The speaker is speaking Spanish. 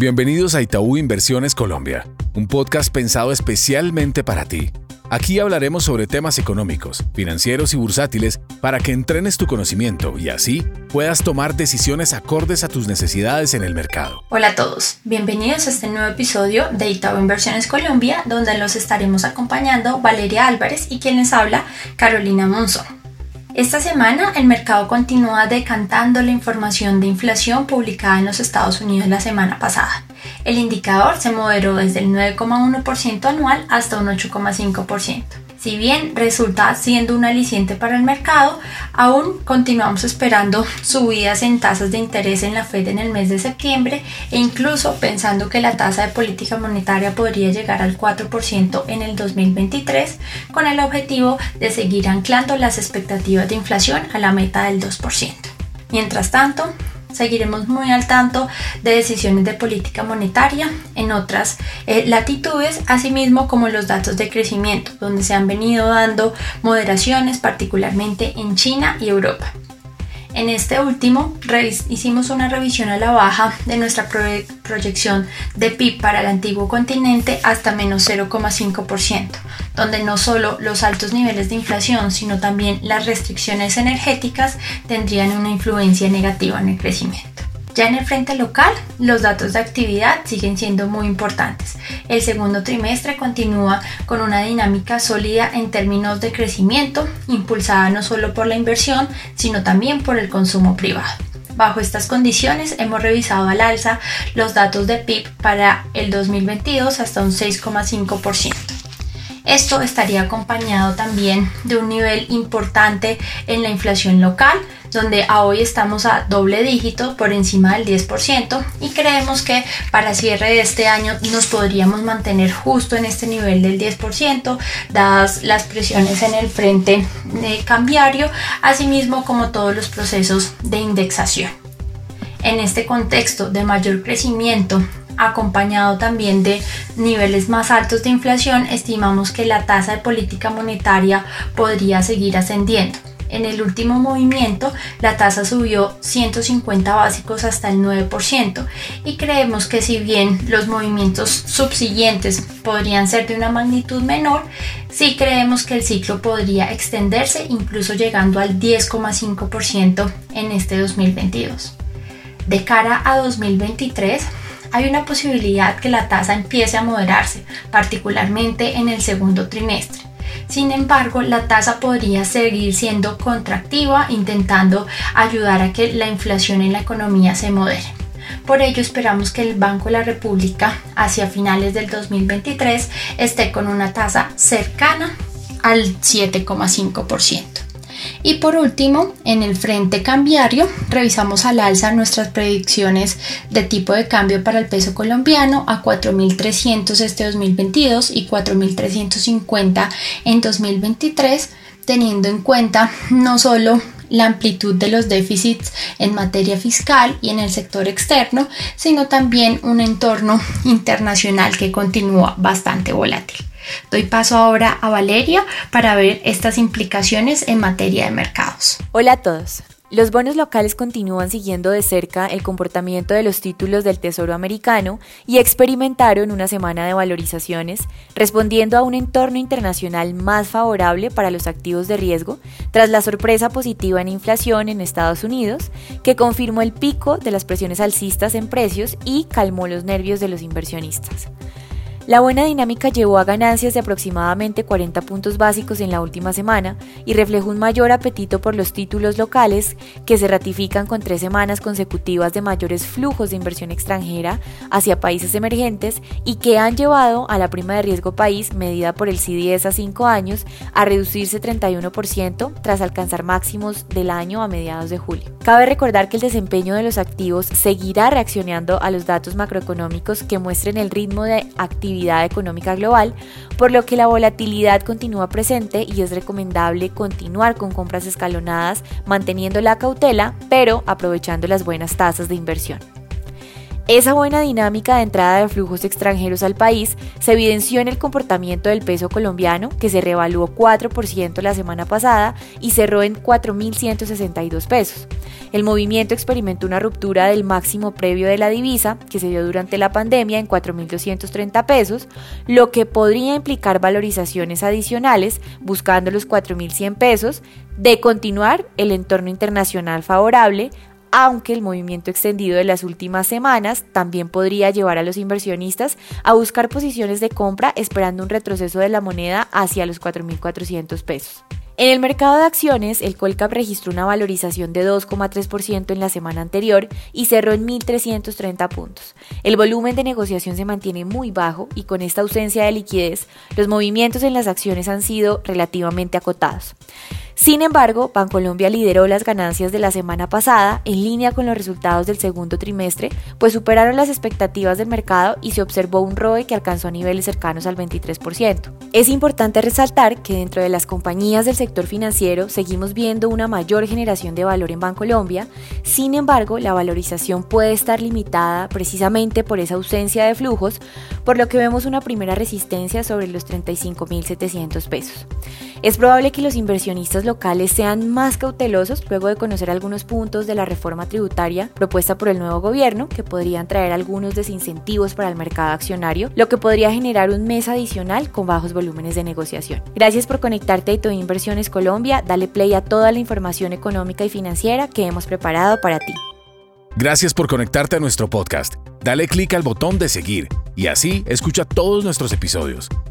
Bienvenidos a Itaú Inversiones Colombia, un podcast pensado especialmente para ti. Aquí hablaremos sobre temas económicos, financieros y bursátiles para que entrenes tu conocimiento y así puedas tomar decisiones acordes a tus necesidades en el mercado. Hola a todos, bienvenidos a este nuevo episodio de Itaú Inversiones Colombia, donde los estaremos acompañando Valeria Álvarez y quien les habla, Carolina Monzón. Esta semana el mercado continúa decantando la información de inflación publicada en los Estados Unidos la semana pasada. El indicador se moderó desde el 9,1% anual hasta un 8,5%. Si bien resulta siendo un aliciente para el mercado, aún continuamos esperando subidas en tasas de interés en la Fed en el mes de septiembre e incluso pensando que la tasa de política monetaria podría llegar al 4% en el 2023 con el objetivo de seguir anclando las expectativas de inflación a la meta del 2%. Mientras tanto, seguiremos muy al tanto de decisiones de política monetaria en otras eh, latitudes, asimismo como los datos de crecimiento, donde se han venido dando moderaciones, particularmente en China y Europa. En este último hicimos una revisión a la baja de nuestra proyección de PIB para el antiguo continente hasta menos 0,5%, donde no solo los altos niveles de inflación, sino también las restricciones energéticas tendrían una influencia negativa en el crecimiento. Ya en el frente local, los datos de actividad siguen siendo muy importantes. El segundo trimestre continúa con una dinámica sólida en términos de crecimiento, impulsada no solo por la inversión, sino también por el consumo privado. Bajo estas condiciones hemos revisado al alza los datos de PIB para el 2022 hasta un 6,5%. Esto estaría acompañado también de un nivel importante en la inflación local, donde a hoy estamos a doble dígito por encima del 10% y creemos que para cierre de este año nos podríamos mantener justo en este nivel del 10% dadas las presiones en el frente cambiario, asimismo como todos los procesos de indexación. En este contexto de mayor crecimiento acompañado también de niveles más altos de inflación, estimamos que la tasa de política monetaria podría seguir ascendiendo. En el último movimiento, la tasa subió 150 básicos hasta el 9% y creemos que si bien los movimientos subsiguientes podrían ser de una magnitud menor, sí creemos que el ciclo podría extenderse incluso llegando al 10,5% en este 2022. De cara a 2023, hay una posibilidad que la tasa empiece a moderarse, particularmente en el segundo trimestre. Sin embargo, la tasa podría seguir siendo contractiva, intentando ayudar a que la inflación en la economía se modere. Por ello esperamos que el Banco de la República hacia finales del 2023 esté con una tasa cercana al 7,5%. Y por último, en el frente cambiario, revisamos al alza nuestras predicciones de tipo de cambio para el peso colombiano a 4.300 este 2022 y 4.350 en 2023, teniendo en cuenta no solo la amplitud de los déficits en materia fiscal y en el sector externo, sino también un entorno internacional que continúa bastante volátil. Doy paso ahora a Valeria para ver estas implicaciones en materia de mercados. Hola a todos. Los bonos locales continúan siguiendo de cerca el comportamiento de los títulos del Tesoro americano y experimentaron una semana de valorizaciones, respondiendo a un entorno internacional más favorable para los activos de riesgo, tras la sorpresa positiva en inflación en Estados Unidos, que confirmó el pico de las presiones alcistas en precios y calmó los nervios de los inversionistas. La buena dinámica llevó a ganancias de aproximadamente 40 puntos básicos en la última semana y reflejó un mayor apetito por los títulos locales que se ratifican con tres semanas consecutivas de mayores flujos de inversión extranjera hacia países emergentes y que han llevado a la prima de riesgo país medida por el CDS a 5 años a reducirse 31% tras alcanzar máximos del año a mediados de julio. Cabe recordar que el desempeño de los activos seguirá reaccionando a los datos macroeconómicos que muestren el ritmo de actividad económica global, por lo que la volatilidad continúa presente y es recomendable continuar con compras escalonadas, manteniendo la cautela, pero aprovechando las buenas tasas de inversión. Esa buena dinámica de entrada de flujos extranjeros al país se evidenció en el comportamiento del peso colombiano, que se revaluó 4% la semana pasada y cerró en 4.162 pesos. El movimiento experimentó una ruptura del máximo previo de la divisa, que se dio durante la pandemia en 4.230 pesos, lo que podría implicar valorizaciones adicionales buscando los 4.100 pesos, de continuar el entorno internacional favorable, aunque el movimiento extendido de las últimas semanas también podría llevar a los inversionistas a buscar posiciones de compra esperando un retroceso de la moneda hacia los 4.400 pesos. En el mercado de acciones, el Colcap registró una valorización de 2,3% en la semana anterior y cerró en 1.330 puntos. El volumen de negociación se mantiene muy bajo y con esta ausencia de liquidez, los movimientos en las acciones han sido relativamente acotados. Sin embargo, Bancolombia lideró las ganancias de la semana pasada en línea con los resultados del segundo trimestre, pues superaron las expectativas del mercado y se observó un ROE que alcanzó niveles cercanos al 23%. Es importante resaltar que dentro de las compañías del sector financiero seguimos viendo una mayor generación de valor en Bancolombia, sin embargo, la valorización puede estar limitada precisamente por esa ausencia de flujos, por lo que vemos una primera resistencia sobre los 35.700 pesos. Es probable que los inversionistas locales sean más cautelosos luego de conocer algunos puntos de la reforma tributaria propuesta por el nuevo gobierno que podrían traer algunos desincentivos para el mercado accionario, lo que podría generar un mes adicional con bajos volúmenes de negociación. Gracias por conectarte a Ito Inversiones Colombia, dale play a toda la información económica y financiera que hemos preparado para ti. Gracias por conectarte a nuestro podcast. Dale clic al botón de seguir y así escucha todos nuestros episodios.